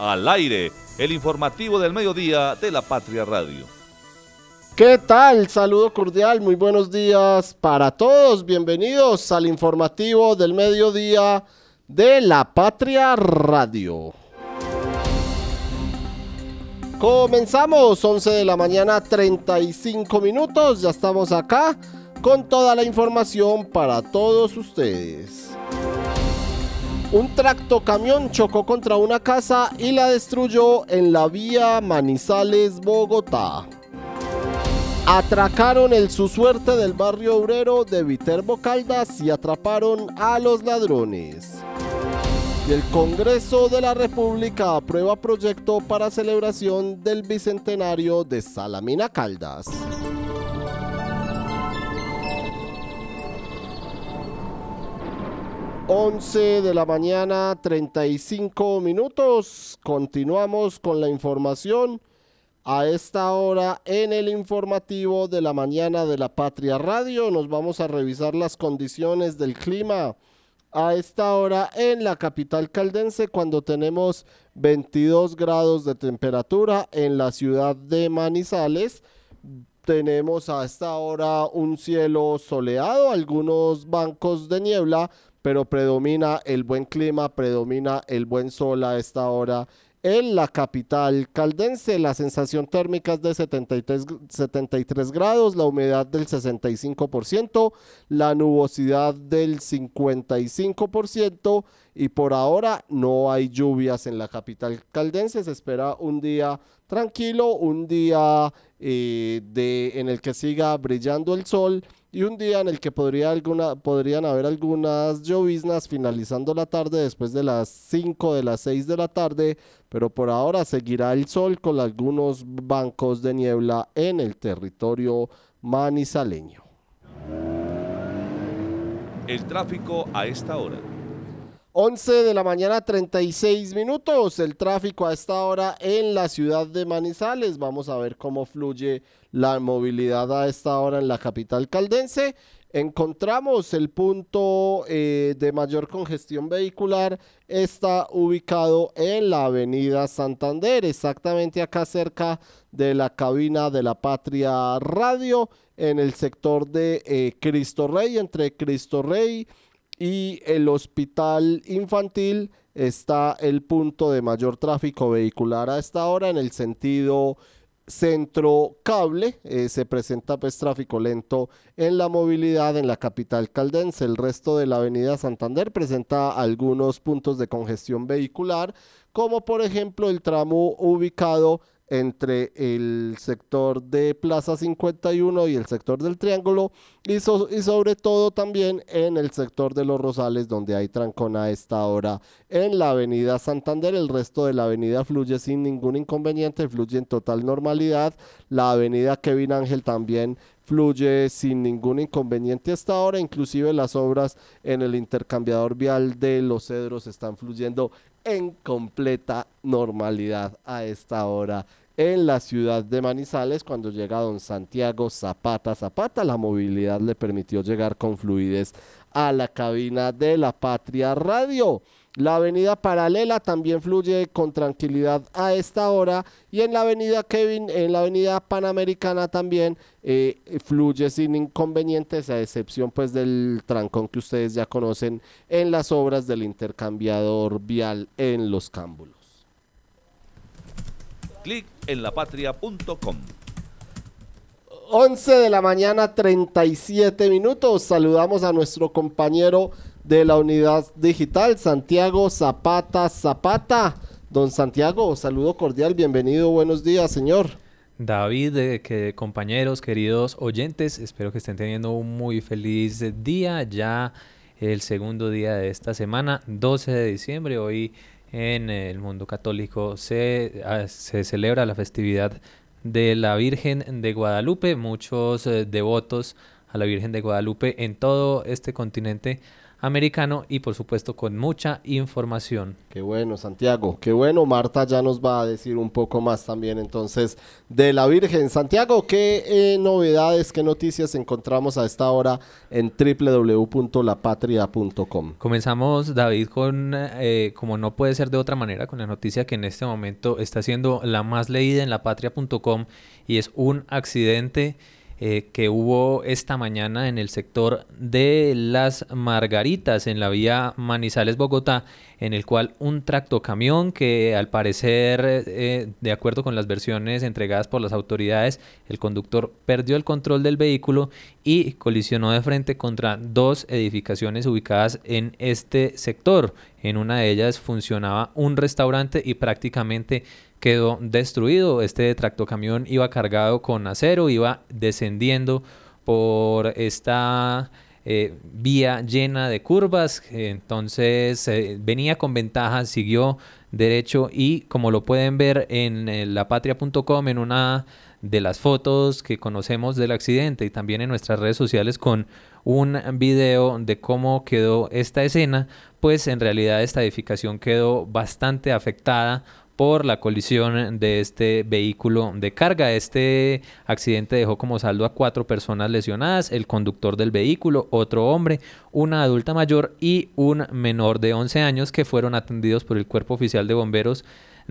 al aire, el informativo del mediodía de la Patria Radio. ¿Qué tal? Saludo cordial, muy buenos días para todos. Bienvenidos al informativo del mediodía de la Patria Radio. Comenzamos, 11 de la mañana, 35 minutos. Ya estamos acá con toda la información para todos ustedes. Un tractocamión chocó contra una casa y la destruyó en la vía Manizales-Bogotá. Atracaron el su suerte del barrio obrero de Viterbo Caldas y atraparon a los ladrones. El Congreso de la República aprueba proyecto para celebración del bicentenario de Salamina Caldas. 11 de la mañana, 35 minutos. Continuamos con la información a esta hora en el informativo de la mañana de la Patria Radio. Nos vamos a revisar las condiciones del clima a esta hora en la capital caldense cuando tenemos 22 grados de temperatura en la ciudad de Manizales. Tenemos a esta hora un cielo soleado, algunos bancos de niebla, pero predomina el buen clima, predomina el buen sol a esta hora en la capital caldense. La sensación térmica es de 73, 73, grados, la humedad del 65%, la nubosidad del 55% y por ahora no hay lluvias en la capital caldense. Se espera un día tranquilo, un día eh, de, en el que siga brillando el sol y un día en el que podría alguna, podrían haber algunas lloviznas finalizando la tarde después de las 5 de las 6 de la tarde, pero por ahora seguirá el sol con algunos bancos de niebla en el territorio manizaleño. El tráfico a esta hora. 11 de la mañana 36 minutos. El tráfico a esta hora en la ciudad de Manizales. Vamos a ver cómo fluye la movilidad a esta hora en la capital caldense. Encontramos el punto eh, de mayor congestión vehicular. Está ubicado en la avenida Santander, exactamente acá cerca de la cabina de la Patria Radio, en el sector de eh, Cristo Rey, entre Cristo Rey el hospital infantil está el punto de mayor tráfico vehicular a esta hora en el sentido centro cable. Eh, se presenta pues tráfico lento en la movilidad en la capital caldense. El resto de la avenida Santander presenta algunos puntos de congestión vehicular como por ejemplo el tramo ubicado entre el sector de Plaza 51 y el sector del Triángulo y, sobre todo también en el sector de los Rosales donde hay trancón a esta hora en la avenida Santander. El resto de la avenida fluye sin ningún inconveniente, fluye en total normalidad. La avenida Kevin Ángel también fluye sin ningún inconveniente hasta ahora, inclusive las obras en el intercambiador vial de Los Cedros están fluyendo en completa normalidad a esta hora en la ciudad de Manizales cuando llega don Santiago Zapata Zapata. La movilidad le permitió llegar con fluidez a la cabina de la Patria Radio. La avenida paralela también fluye con tranquilidad a esta hora y en la avenida Kevin, en la avenida Panamericana también eh, fluye sin inconvenientes a excepción pues del trancón que ustedes ya conocen en las obras del intercambiador vial en los cámbulos clic en lapatria.com. 11 de la mañana, 37 minutos. Saludamos a nuestro compañero de la unidad digital, Santiago Zapata Zapata. Don Santiago, saludo cordial, bienvenido, buenos días, señor. David, eh, que, compañeros, queridos oyentes, espero que estén teniendo un muy feliz día, ya el segundo día de esta semana, 12 de diciembre, hoy en el mundo católico se, ah, se celebra la festividad de la Virgen de Guadalupe. Muchos eh, devotos a la Virgen de Guadalupe en todo este continente americano y por supuesto con mucha información. Qué bueno, Santiago. Qué bueno. Marta ya nos va a decir un poco más también entonces de la Virgen. Santiago, ¿qué eh, novedades, qué noticias encontramos a esta hora en www.lapatria.com? Comenzamos, David, con, eh, como no puede ser de otra manera, con la noticia que en este momento está siendo la más leída en lapatria.com y es un accidente eh, que hubo esta mañana en el sector de las Margaritas, en la vía Manizales-Bogotá, en el cual un tractocamión que al parecer, eh, de acuerdo con las versiones entregadas por las autoridades, el conductor perdió el control del vehículo y colisionó de frente contra dos edificaciones ubicadas en este sector. En una de ellas funcionaba un restaurante y prácticamente quedó destruido. Este tractocamión iba cargado con acero, iba descendiendo por esta eh, vía llena de curvas, entonces eh, venía con ventaja, siguió derecho y como lo pueden ver en eh, lapatria.com en una de las fotos que conocemos del accidente y también en nuestras redes sociales con un video de cómo quedó esta escena, pues en realidad esta edificación quedó bastante afectada por la colisión de este vehículo de carga. Este accidente dejó como saldo a cuatro personas lesionadas, el conductor del vehículo, otro hombre, una adulta mayor y un menor de 11 años que fueron atendidos por el cuerpo oficial de bomberos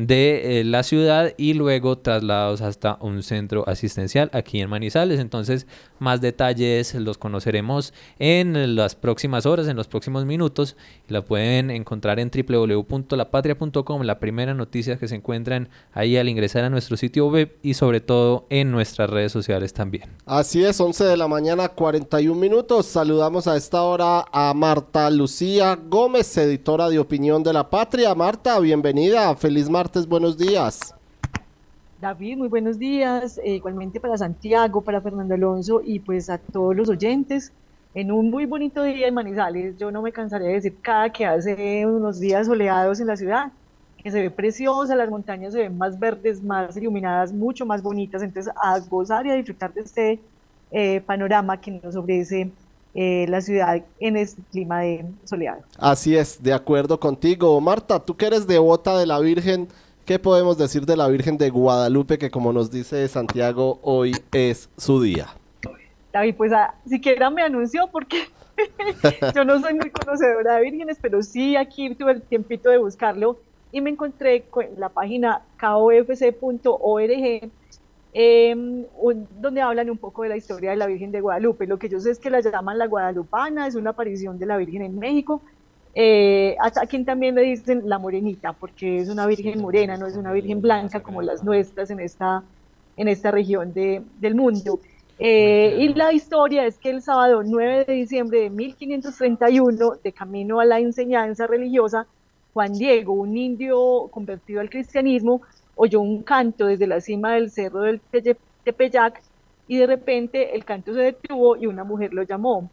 de eh, la ciudad y luego trasladados hasta un centro asistencial aquí en Manizales. Entonces, más detalles los conoceremos en las próximas horas, en los próximos minutos. La pueden encontrar en www.lapatria.com, la primera noticia que se encuentran ahí al ingresar a nuestro sitio web y sobre todo en nuestras redes sociales también. Así es, 11 de la mañana, 41 minutos. Saludamos a esta hora a Marta Lucía Gómez, editora de Opinión de la Patria. Marta, bienvenida. Feliz martes buenos días. David, muy buenos días. Eh, igualmente para Santiago, para Fernando Alonso y pues a todos los oyentes. En un muy bonito día en Manizales, yo no me cansaré de decir cada que hace unos días soleados en la ciudad, que se ve preciosa, las montañas se ven más verdes, más iluminadas, mucho más bonitas. Entonces, a gozar y a disfrutar de este eh, panorama que nos ofrece eh, la ciudad en este clima de soleado. Así es, de acuerdo contigo. Marta, tú que eres devota de la Virgen, ¿qué podemos decir de la Virgen de Guadalupe que como nos dice Santiago, hoy es su día? David, pues ah, siquiera me anunció porque yo no soy muy conocedora de vírgenes, pero sí aquí tuve el tiempito de buscarlo y me encontré con la página kofc.org Em, donde hablan un poco de la historia de la Virgen de Guadalupe. Lo que yo sé es que la llaman la Guadalupana, es una aparición de la Virgen en México. Eh, a, quien también le dicen la morenita, porque es una Virgen morena, no es una Virgen blanca como las nuestras en esta, en esta región de, del mundo. Eh, y la historia es que el sábado 9 de diciembre de 1531, de camino a la enseñanza religiosa, Juan Diego, un indio convertido al cristianismo, oyó un canto desde la cima del cerro del Tepeyac y de repente el canto se detuvo y una mujer lo llamó.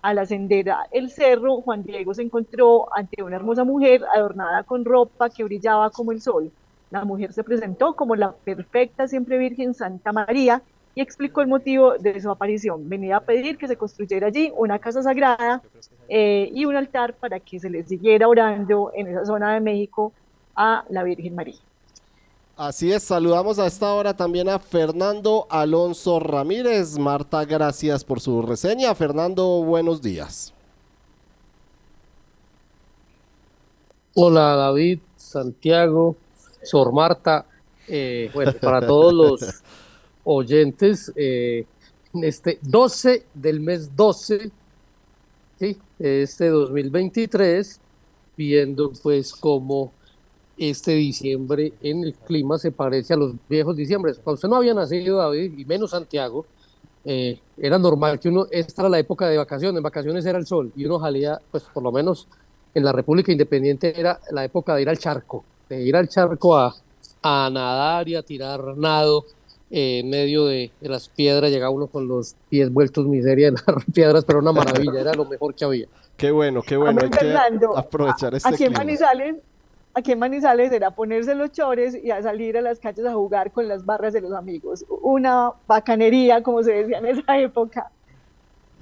Al ascender el cerro, Juan Diego se encontró ante una hermosa mujer adornada con ropa que brillaba como el sol. La mujer se presentó como la perfecta siempre Virgen Santa María y explicó el motivo de su aparición. Venía a pedir que se construyera allí una casa sagrada eh, y un altar para que se le siguiera orando en esa zona de México a la Virgen María. Así es, saludamos a esta hora también a Fernando Alonso Ramírez. Marta, gracias por su reseña. Fernando, buenos días. Hola David, Santiago, Sor Marta. Eh, bueno, para todos los oyentes, eh, este 12 del mes 12, ¿sí? este 2023, viendo pues cómo este diciembre en el clima se parece a los viejos diciembres. Cuando usted no había nacido, David, y menos Santiago, eh, era normal que uno, esta era la época de vacaciones, en vacaciones era el sol, y uno salía, pues por lo menos en la República Independiente era la época de ir al charco, de ir al charco a, a nadar y a tirar nado eh, en medio de, las piedras, llegaba uno con los pies vueltos miseria en las piedras, pero una maravilla, era lo mejor que había. Qué bueno, qué bueno, hay que aprovechar este aquí clima. En aquí en Manizales era ponerse los chores y a salir a las calles a jugar con las barras de los amigos. Una bacanería, como se decía en esa época.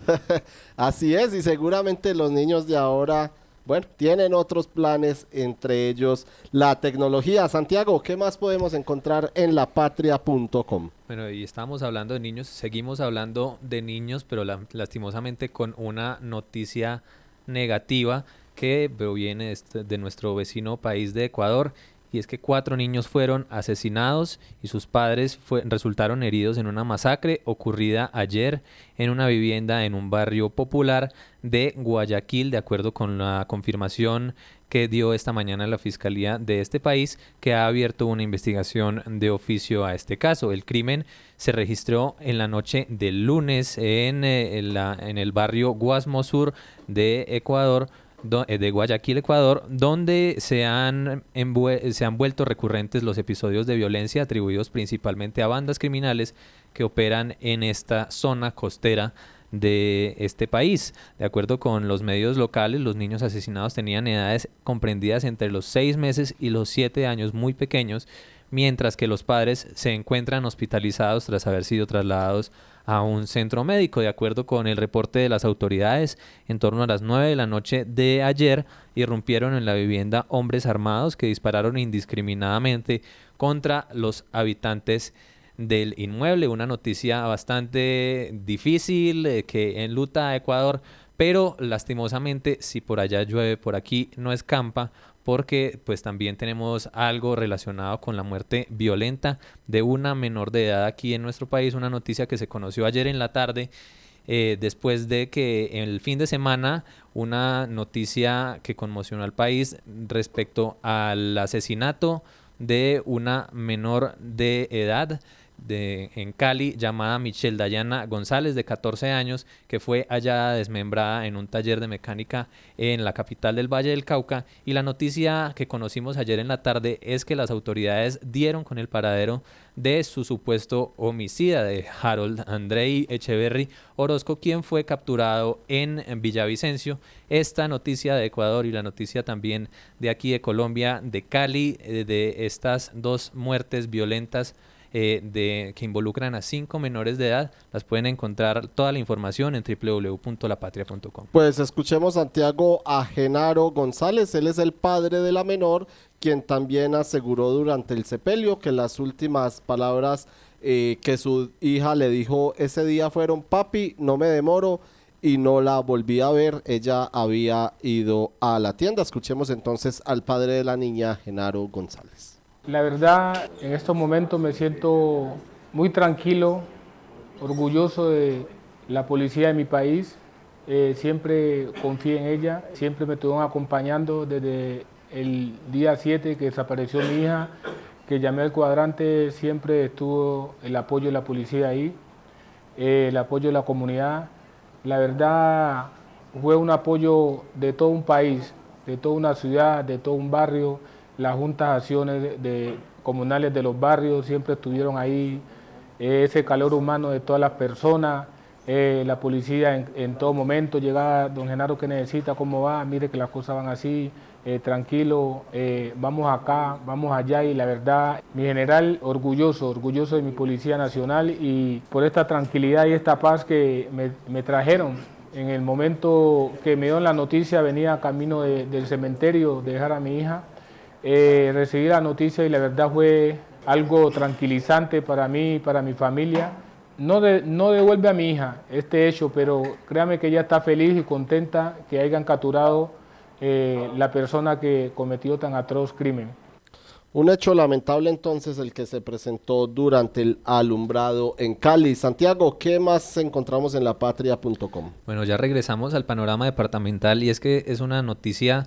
Así es, y seguramente los niños de ahora, bueno, tienen otros planes, entre ellos la tecnología. Santiago, ¿qué más podemos encontrar en lapatria.com? Bueno, y estamos hablando de niños, seguimos hablando de niños, pero lastimosamente con una noticia negativa que proviene de, este, de nuestro vecino país de Ecuador y es que cuatro niños fueron asesinados y sus padres resultaron heridos en una masacre ocurrida ayer en una vivienda en un barrio popular de Guayaquil, de acuerdo con la confirmación que dio esta mañana la Fiscalía de este país, que ha abierto una investigación de oficio a este caso. El crimen se registró en la noche del lunes en, eh, en el barrio Guasmo Sur de Ecuador, eh, de Guayaquil, Ecuador, donde se han, se han vuelto recurrentes los episodios de violencia atribuidos principalmente a bandas criminales que operan en esta zona costera de este país. De acuerdo con los medios locales, los niños asesinados tenían edades comprendidas entre los 6 meses y los 7 años muy pequeños, mientras que los padres se encuentran hospitalizados tras haber sido trasladados a un centro médico. De acuerdo con el reporte de las autoridades, en torno a las 9 de la noche de ayer irrumpieron en la vivienda hombres armados que dispararon indiscriminadamente contra los habitantes del inmueble. Una noticia bastante difícil eh, que enluta a Ecuador, pero lastimosamente si por allá llueve, por aquí no escampa porque pues también tenemos algo relacionado con la muerte violenta de una menor de edad aquí en nuestro país, una noticia que se conoció ayer en la tarde. Eh, después de que el fin de semana una noticia que conmocionó al país respecto al asesinato de una menor de edad de, en Cali llamada Michelle Dayana González, de 14 años, que fue hallada desmembrada en un taller de mecánica en la capital del Valle del Cauca. Y la noticia que conocimos ayer en la tarde es que las autoridades dieron con el paradero de su supuesto homicida de Harold Andrei Echeverry Orozco, quien fue capturado en Villavicencio. Esta noticia de Ecuador y la noticia también de aquí de Colombia, de Cali, eh, de estas dos muertes violentas eh, de, que involucran a cinco menores de edad. Las pueden encontrar toda la información en www.lapatria.com. Pues escuchemos Santiago a Genaro González, él es el padre de la menor, quien también aseguró durante el sepelio que las últimas palabras eh, que su hija le dijo ese día fueron, papi, no me demoro, y no la volví a ver. Ella había ido a la tienda. Escuchemos entonces al padre de la niña, Genaro González. La verdad, en estos momentos me siento muy tranquilo, orgulloso de la policía de mi país. Eh, siempre confié en ella, siempre me estuvieron acompañando desde el día 7 que desapareció mi hija, que llamé al cuadrante, siempre estuvo el apoyo de la policía ahí, eh, el apoyo de la comunidad. La verdad fue un apoyo de todo un país, de toda una ciudad, de todo un barrio las juntas acciones de, comunales de los barrios siempre estuvieron ahí, ese calor humano de todas las personas, eh, la policía en, todo momento llegaba, don Genaro, ¿qué necesita? ¿Cómo va? Mire que las cosas van así, eh, tranquilo, eh, vamos acá, vamos allá y la verdad, mi general orgulloso, orgulloso de mi Policía Nacional y por esta tranquilidad y esta paz que me, trajeron. En el momento que me dio la noticia venía camino del cementerio de dejar a mi hija eh, recibí la noticia y la verdad fue algo tranquilizante para mí y para mi familia. No, no devuelve a mi hija este hecho, pero créame que ella está feliz y contenta que hayan capturado eh, la persona que cometió tan atroz crimen. Un hecho lamentable entonces el que se presentó durante el alumbrado en Cali. Santiago, ¿qué más encontramos en lapatria.com? Bueno, ya regresamos al panorama departamental y es que es una noticia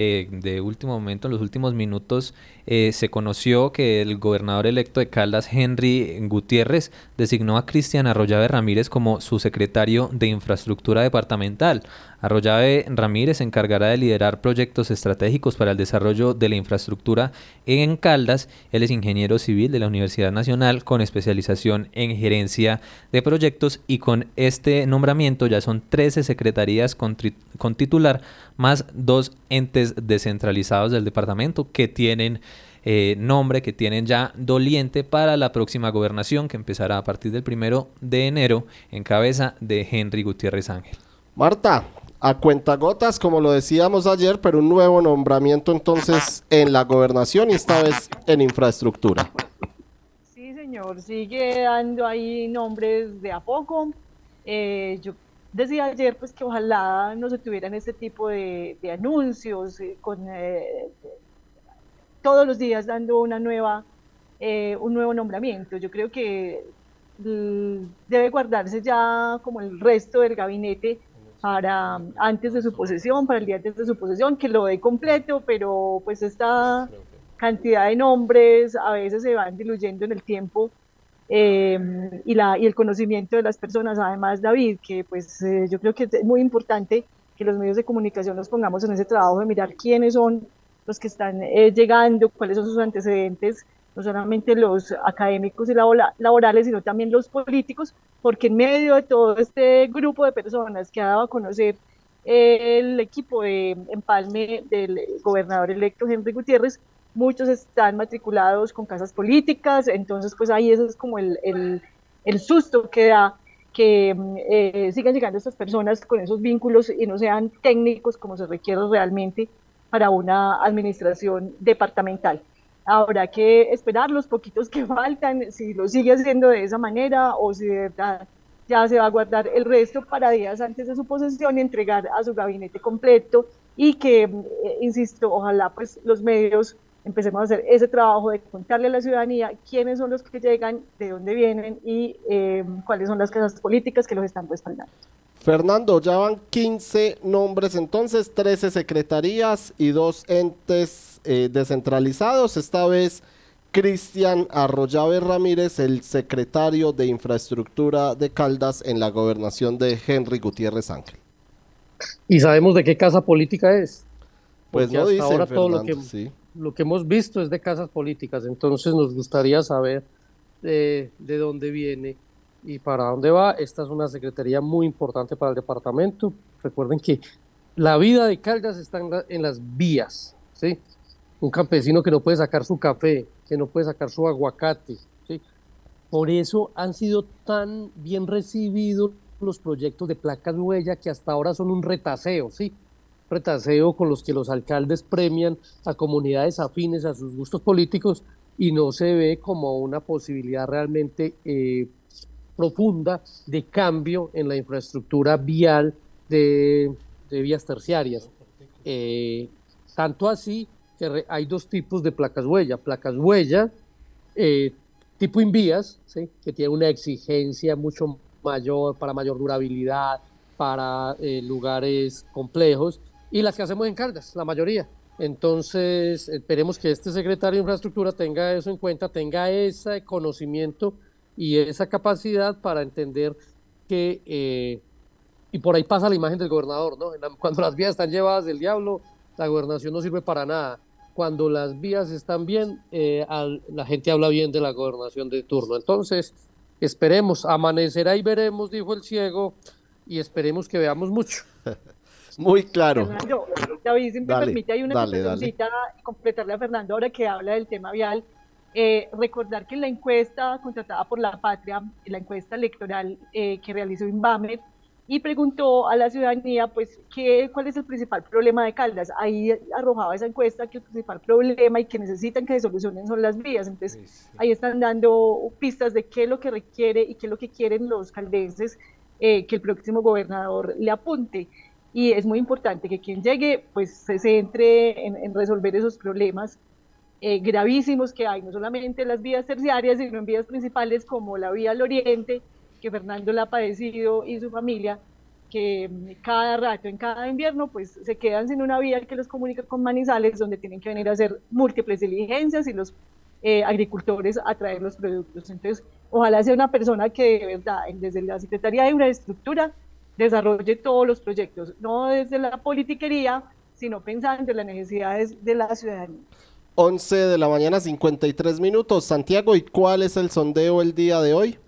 eh, de último momento, en los últimos minutos, eh, se conoció que el gobernador electo de Caldas, Henry Gutiérrez, designó a Cristian Arroyave Ramírez como su secretario de Infraestructura Departamental. Arroyave Ramírez se encargará de liderar proyectos estratégicos para el desarrollo de la infraestructura en Caldas. Él es ingeniero civil de la Universidad Nacional con especialización en gerencia de proyectos y con este nombramiento ya son 13 secretarías con, con titular más dos entes descentralizados del departamento que tienen eh, nombre que tienen ya doliente para la próxima gobernación que empezará a partir del primero de enero en cabeza de Henry Gutiérrez Ángel. Marta, a cuentagotas, como lo decíamos ayer, pero un nuevo nombramiento entonces en la gobernación y esta vez en infraestructura. Sí, señor, sigue dando ahí nombres de a poco. Eh, yo decía ayer pues que ojalá no se tuvieran este tipo de, anuncios eh, con eh, todos los días dando una nueva un nuevo nombramiento. Yo creo que mm, debe guardarse ya como el resto del gabinete para antes de su posesión, para el día antes de su posesión, que lo dé completo, pero pues esta cantidad de nombres a veces se van diluyendo en el tiempo eh, y, la, y el conocimiento de las personas. Además, David, que pues eh, yo creo que es muy importante que los medios de comunicación nos pongamos en ese trabajo de mirar quiénes son los que están eh, llegando, cuáles son sus antecedentes, no solamente los académicos y laborales, sino también los políticos, porque en medio de todo este grupo de personas que ha dado a conocer el equipo de Empalme del gobernador electo Henry Gutiérrez, muchos están matriculados con casas políticas, entonces pues ahí eso es como el, el, el susto que da que eh, sigan llegando estas personas con esos vínculos y no sean técnicos como se requiere realmente para una administración departamental. Habrá que esperar los poquitos que faltan, si lo sigue haciendo de esa manera o si de verdad ya se va a guardar el resto para días antes de su posesión y entregar a su gabinete completo y que, eh, insisto, ojalá pues los medios empecemos a hacer ese trabajo de contarle a la ciudadanía quiénes son los que llegan, de dónde vienen y eh, cuáles son las casas políticas que los están respaldando. Fernando, ya van 15 nombres entonces, 13 secretarías y dos entes eh, descentralizados. Esta vez Cristian Arroyave Ramírez, el secretario de Infraestructura de Caldas en la gobernación de Henry Gutiérrez Ángel. ¿Y sabemos de qué casa política es? pues no dice ahora todo lo que, lo que hemos visto es de casas políticas, entonces nos gustaría saber de dónde viene y para dónde va. Esta es una secretaría muy importante para el departamento. Recuerden que la vida de Caldas está en, las vías, ¿sí? Un campesino que no puede sacar su café, que no puede sacar su aguacate, ¿sí? Por eso han sido tan bien recibidos los proyectos de placas huella que hasta ahora son un retaseo, ¿sí? Retaseo con los que los alcaldes premian a comunidades afines a sus gustos políticos y no se ve como una posibilidad realmente eh, profunda de cambio en la infraestructura vial de, vías terciarias. Eh, tanto así que hay dos tipos de placas huella. Placas huella eh, tipo invías, ¿sí? que tiene una exigencia mucho mayor para mayor durabilidad, para eh, lugares complejos, y las que hacemos en Caldas, la mayoría. Entonces, esperemos que este secretario de Infraestructura tenga eso en cuenta, tenga ese conocimiento y esa capacidad para entender que, eh, y por ahí pasa la imagen del gobernador, ¿no? Cuando las vías están llevadas del diablo, la gobernación no sirve para nada. Cuando las vías están bien, eh, la gente habla bien de la gobernación de turno. Entonces, esperemos, amanecerá y veremos, dijo el ciego, y esperemos que veamos mucho. Muy claro. David, si me permite, hay una cosita completarle a Fernando ahora que habla del tema vial. Eh, recordar que la encuesta contratada por la Patria, la encuesta electoral eh, que realizó Inbamer, y preguntó a la ciudadanía, pues, ¿qué, ¿cuál es el principal problema de Caldas? Ahí arrojaba esa encuesta que el principal problema y que necesitan que se solucionen son las vías. Entonces, ahí están dando pistas de qué es lo que requiere y qué es lo que quieren los caldenses eh, que el próximo gobernador le apunte. Y es muy importante que quien llegue, pues, se centre en, en resolver esos problemas eh, gravísimos que hay, no solamente en las vías terciarias, sino en vías principales como la vía al oriente, que Fernando la ha padecido y su familia, que mm, cada rato, en cada invierno, pues se quedan sin una vía que los comunica con Manizales, donde tienen que venir a hacer múltiples diligencias y los eh, agricultores a traer los productos. Entonces, ojalá sea una persona que de verdad, desde la Secretaría de Infraestructura, desarrolle todos los proyectos, no desde la politiquería, sino pensando en las necesidades de la ciudadanía. 11 de la mañana, 53 minutos. Santiago, ¿y cuál es el sondeo el día de hoy?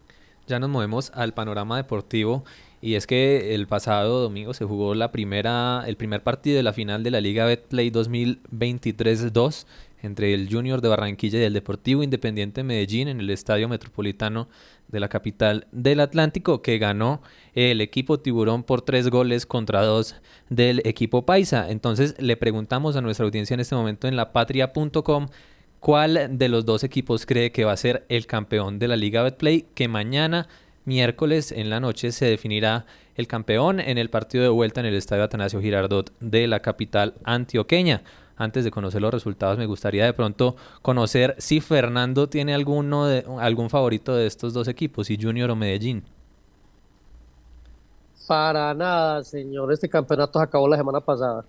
Ya nos movemos al panorama deportivo y es que el pasado domingo se jugó la primera, el primer partido de la final de la Liga Betplay 2023-2 entre el Junior de Barranquilla y el Deportivo Independiente Medellín en el Estadio Metropolitano de la capital del Atlántico, que ganó el equipo Tiburón por tres goles contra dos del equipo Paisa. Entonces le preguntamos a nuestra audiencia en este momento en lapatria.com cuál de los dos equipos cree que va a ser el campeón de la Liga Betplay, que mañana miércoles en la noche se definirá el campeón en el partido de vuelta en el Estadio Atanasio Girardot de la capital antioqueña antes de conocer los resultados, me gustaría de pronto conocer si Fernando tiene alguno de, algún favorito de estos dos equipos, si Junior o Medellín. Para nada, señor. Este campeonato se acabó la semana pasada.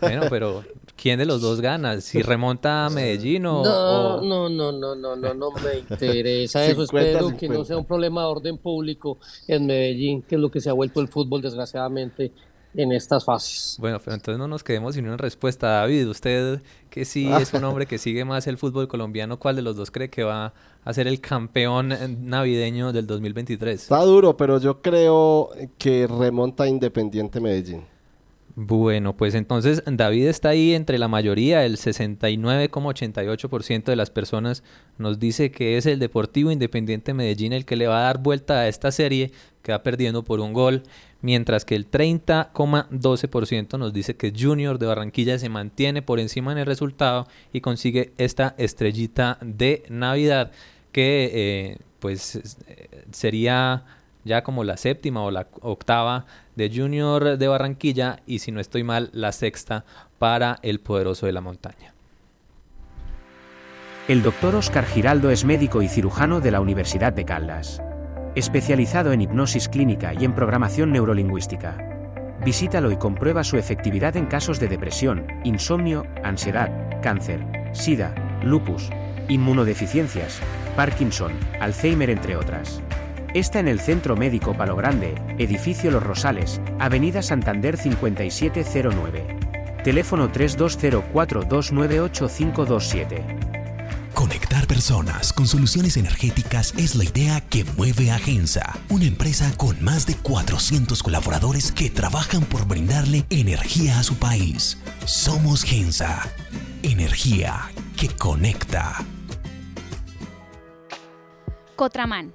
Bueno, pero ¿quién de los dos gana? ¿Si remonta a Medellín o...? No, no, no, no, no, no, no me interesa eso. Espero que no sea un problema de orden público en Medellín, que es lo que se ha vuelto el fútbol, desgraciadamente, en estas fases. Bueno, pero entonces no nos quedemos sin una respuesta. David, usted que sí es un hombre que sigue más el fútbol colombiano, ¿cuál de los dos cree que va a ser el campeón navideño del 2023? Está duro, pero yo creo que remonta Independiente Medellín. Bueno, pues entonces David está ahí entre la mayoría, el 69,88% de las personas nos dice que es el Deportivo Independiente Medellín el que le va a dar vuelta a esta serie, que va perdiendo por un gol mientras que el 30,12% nos dice que Junior de Barranquilla se mantiene por encima en el resultado y consigue esta estrellita de Navidad que eh, pues sería ya como la séptima o la octava de Junior de Barranquilla y si no estoy mal la sexta para el poderoso de la montaña. El doctor Oscar Giraldo es médico y cirujano de la Universidad de Caldas especializado en hipnosis clínica y en programación neurolingüística. Visítalo y comprueba su efectividad en casos de depresión, insomnio, ansiedad, cáncer, sida, lupus, inmunodeficiencias, Parkinson, Alzheimer entre otras. Está en el Centro Médico Palo Grande, Edificio Los Rosales, Avenida Santander 5709. Teléfono 3204298527. Conectar personas con soluciones energéticas es la idea que mueve a Gensa, una empresa con más de 400 colaboradores que trabajan por brindarle energía a su país. Somos Gensa, energía que conecta. Cotraman,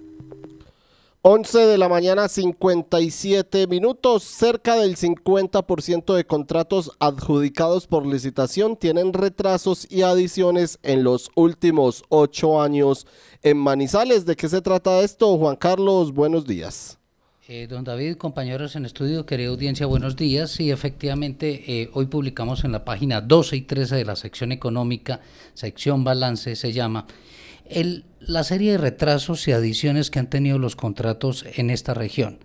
11 de la mañana 57 minutos. Cerca del 50% de contratos adjudicados por licitación tienen retrasos y adiciones en los últimos ocho años en Manizales. ¿De qué se trata esto? Juan Carlos, buenos días. Eh, don David, compañeros en estudio, querida audiencia, buenos días. Sí, efectivamente, eh, hoy publicamos en la página 12 y 13 de la sección económica, sección balance se llama, la serie de retrasos y adiciones que han tenido los contratos en esta región,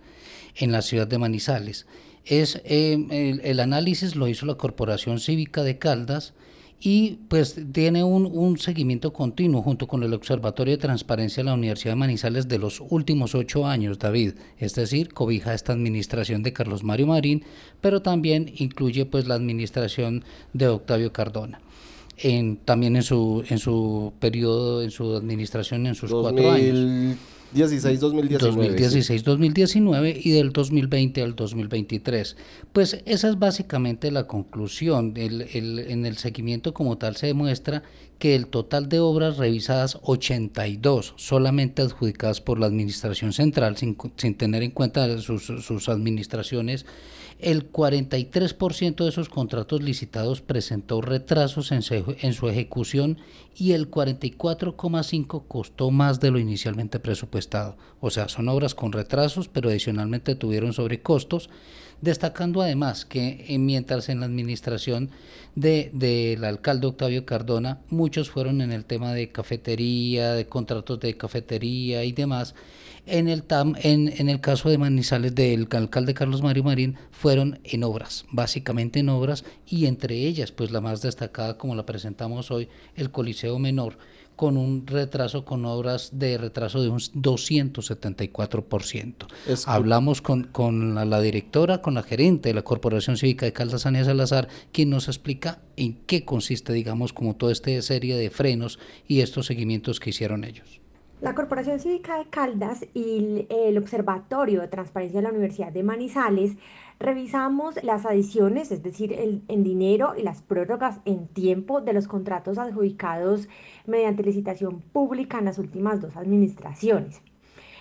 en la ciudad de Manizales. Es, eh, el análisis lo hizo la Corporación Cívica de Caldas, y pues tiene un, seguimiento continuo junto con el Observatorio de Transparencia de la Universidad de Manizales de los últimos ocho años, David. Es decir, cobija esta administración de Carlos Mario Marín, pero también incluye pues la administración de Octavio Cardona. En, también en su, en su periodo, en su administración, en sus cuatro años. 2016-2019. 2016-2019 y del 2020 al 2023. Pues esa es básicamente la conclusión. en el seguimiento como tal se demuestra que el total de obras revisadas, 82, solamente adjudicadas por la Administración Central, sin, tener en cuenta sus, sus administraciones el 43% de esos contratos licitados presentó retrasos en su, ejecución y el 44,5% costó más de lo inicialmente presupuestado. O sea, son obras con retrasos, pero adicionalmente tuvieron sobrecostos destacando además que eh, mientras en la administración del de, alcalde Octavio Cardona, muchos fueron en el tema de cafetería, de contratos de cafetería y demás, en el, TAM, en, en el caso de Manizales del alcalde Carlos Mario Marín fueron en obras, básicamente en obras, y entre ellas, pues la más destacada como la presentamos hoy, el Coliseo Menor, con un retraso, con obras de retraso de un 274%. Hablamos con, con la, directora, con la gerente de la Corporación Cívica de Caldas, Sania Salazar, quien nos explica en qué consiste, digamos, como toda esta serie de frenos y estos seguimientos que hicieron ellos. La Corporación Cívica de Caldas y el Observatorio de Transparencia de la Universidad de Manizales revisamos las adiciones, es decir, el, en dinero y las prórrogas en tiempo de los contratos adjudicados mediante licitación pública en las últimas dos administraciones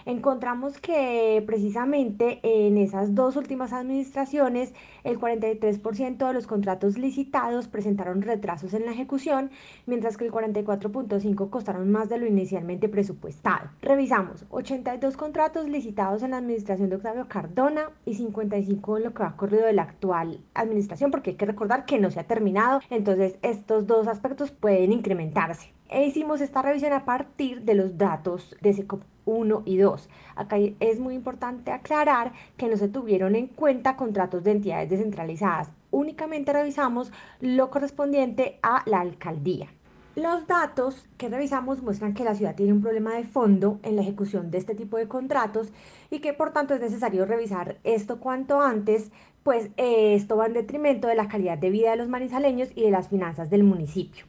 encontramos que precisamente en esas dos últimas administraciones el 43% de los contratos licitados presentaron retrasos en la ejecución, mientras que el 44.5% costaron más de lo inicialmente presupuestado. Revisamos 82 contratos licitados en la administración de Octavio Cardona y 55 en lo que va corrido de la actual administración, porque hay que recordar que no se ha terminado, entonces estos dos aspectos pueden incrementarse. E hicimos esta revisión a partir de los datos de SECOP 1 y 2. Acá es muy importante aclarar que no se tuvieron en cuenta contratos de entidades descentralizadas. Únicamente revisamos lo correspondiente a la alcaldía. Los datos que revisamos muestran que la ciudad tiene un problema de fondo en la ejecución de este tipo de contratos y que por tanto es necesario revisar esto cuanto antes, pues eh, esto va en detrimento de la calidad de vida de los manizaleños y de las finanzas del municipio.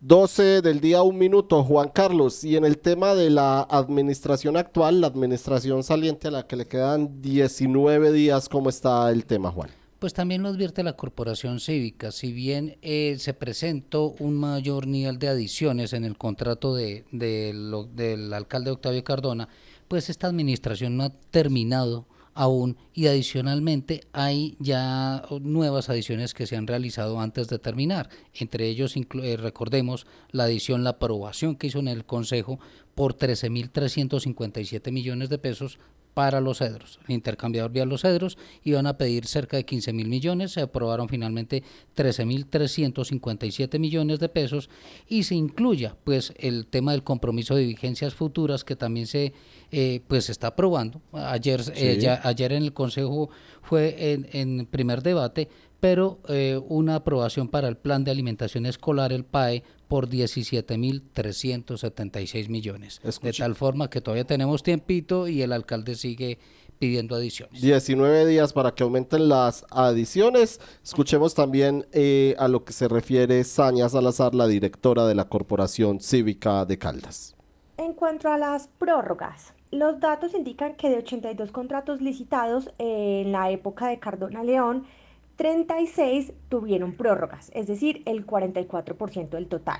12 del día, un minuto, Juan Carlos. Y en el tema de la administración actual, la administración saliente a la que le quedan 19 días, ¿cómo está el tema, Juan? Pues también lo advierte la Corporación Cívica. Si bien eh, se presentó un mayor nivel de adiciones en el contrato de, del alcalde Octavio Cardona, pues esta administración no ha terminado aún y adicionalmente hay ya nuevas adiciones que se han realizado antes de terminar. Entre ellos, eh, recordemos la adición, la aprobación que hizo en el Consejo por 13.357 millones de pesos para los cedros. El intercambiador vía los cedros iban a pedir cerca de 15 mil millones, se aprobaron finalmente 13 mil 357 millones de pesos y se incluya pues el tema del compromiso de vigencias futuras que también se eh, pues está aprobando. Ayer, eh, ya, ayer en el Consejo fue en, en primer debate, pero eh, una aprobación para el plan de alimentación escolar, el PAE, por 17.376 millones. De tal forma que todavía tenemos tiempito y el alcalde sigue pidiendo adiciones. 19 días para que aumenten las adiciones. Escuchemos también eh, a lo que se refiere Sania Salazar, la directora de la Corporación Cívica de Caldas. En cuanto a las prórrogas, los datos indican que de 82 contratos licitados en la época de Cardona León, 36 tuvieron prórrogas, es decir, el 44% del total.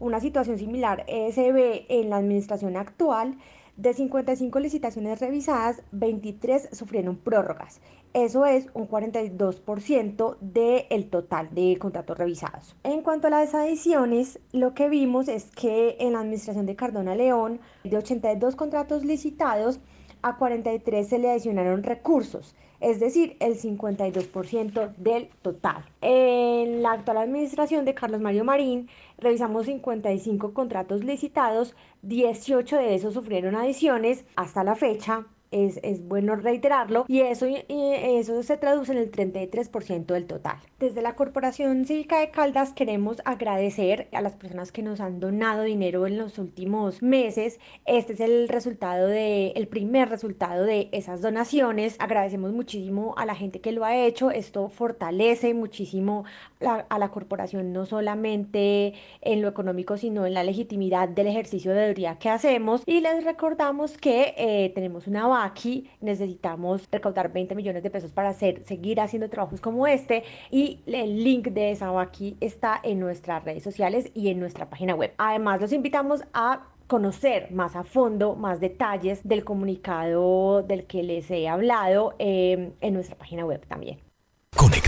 Una situación similar se ve en la administración actual. De 55 licitaciones revisadas, 23 sufrieron prórrogas. Eso es un 42% del total de contratos revisados. En cuanto a las adiciones, lo que vimos es que en la administración de Cardona León, de 82 contratos licitados, a 43 se le adicionaron recursos es decir, el 52% del total. En la actual administración de Carlos Mario Marín, revisamos 55 contratos licitados, 18 de esos sufrieron adiciones hasta la fecha, es, es, bueno reiterarlo, y eso, eso se traduce en el 33% del total. Desde la Corporación Cívica de Caldas queremos agradecer a las personas que nos han donado dinero en los últimos meses. Este es el resultado de, el primer resultado de esas donaciones. Agradecemos muchísimo a la gente que lo ha hecho. Esto fortalece muchísimo a la corporación, no solamente en lo económico, sino en la legitimidad del ejercicio de autoridad que hacemos. Y les recordamos que eh, tenemos una aquí necesitamos recaudar 20 millones de pesos para hacer, seguir haciendo trabajos como este y el link de esa aquí está en nuestras redes sociales y en nuestra página web. Además, los invitamos a conocer más a fondo, más detalles del comunicado del que les he hablado eh, en nuestra página web también.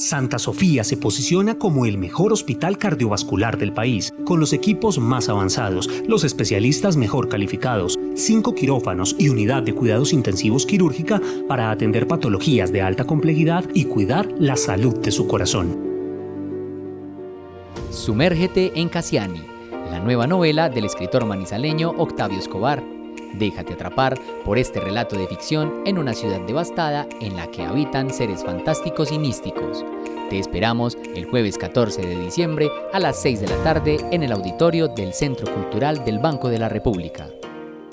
Santa Sofía se posiciona como el mejor hospital cardiovascular del país, con los equipos más avanzados, los especialistas mejor calificados, cinco quirófanos y unidad de cuidados intensivos quirúrgica para atender patologías de alta complejidad y cuidar la salud de su corazón. Sumérgete en Cassiani, la nueva novela del escritor manizaleño Octavio Escobar Déjate atrapar por este relato de ficción en una ciudad devastada en la que habitan seres fantásticos y místicos. Te esperamos el jueves 14 de diciembre a las 6 de la tarde en el auditorio del Centro Cultural del Banco de la República.